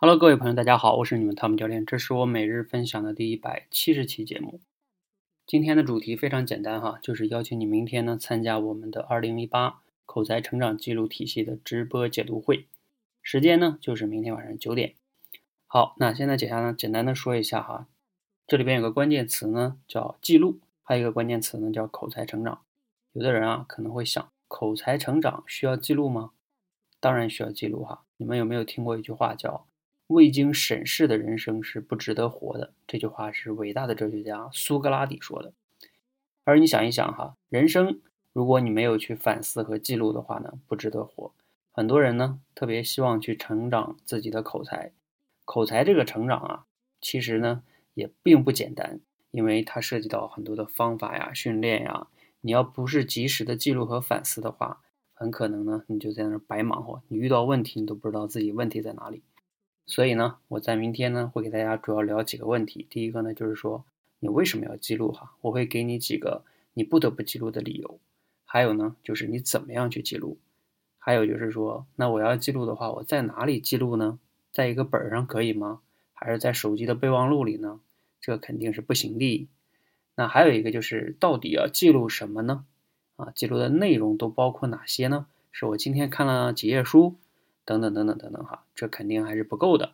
Hello，各位朋友，大家好，我是你们汤姆教练，这是我每日分享的第一百七十期节目。今天的主题非常简单哈，就是邀请你明天呢参加我们的二零一八口才成长记录体系的直播解读会，时间呢就是明天晚上九点。好，那现在解下呢简单的说一下哈，这里边有个关键词呢叫记录，还有一个关键词呢叫口才成长。有的人啊可能会想，口才成长需要记录吗？当然需要记录哈。你们有没有听过一句话叫？未经审视的人生是不值得活的。这句话是伟大的哲学家苏格拉底说的。而你想一想哈，人生如果你没有去反思和记录的话呢，不值得活。很多人呢特别希望去成长自己的口才，口才这个成长啊，其实呢也并不简单，因为它涉及到很多的方法呀、训练呀。你要不是及时的记录和反思的话，很可能呢你就在那儿白忙活，你遇到问题你都不知道自己问题在哪里。所以呢，我在明天呢会给大家主要聊几个问题。第一个呢就是说，你为什么要记录哈？我会给你几个你不得不记录的理由。还有呢，就是你怎么样去记录？还有就是说，那我要记录的话，我在哪里记录呢？在一个本儿上可以吗？还是在手机的备忘录里呢？这肯定是不行的。那还有一个就是，到底要记录什么呢？啊，记录的内容都包括哪些呢？是我今天看了几页书？等等等等等等哈，这肯定还是不够的。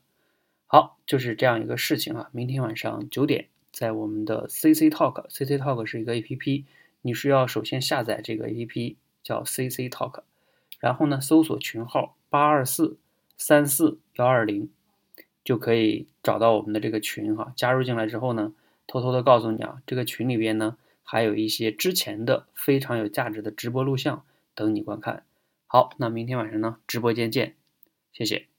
好，就是这样一个事情哈。明天晚上九点，在我们的 CC Talk，CC Talk 是一个 APP，你需要首先下载这个 APP，叫 CC Talk，然后呢，搜索群号八二四三四幺二零，就可以找到我们的这个群哈。加入进来之后呢，偷偷的告诉你啊，这个群里边呢，还有一些之前的非常有价值的直播录像等你观看。好，那明天晚上呢，直播间见。谢谢。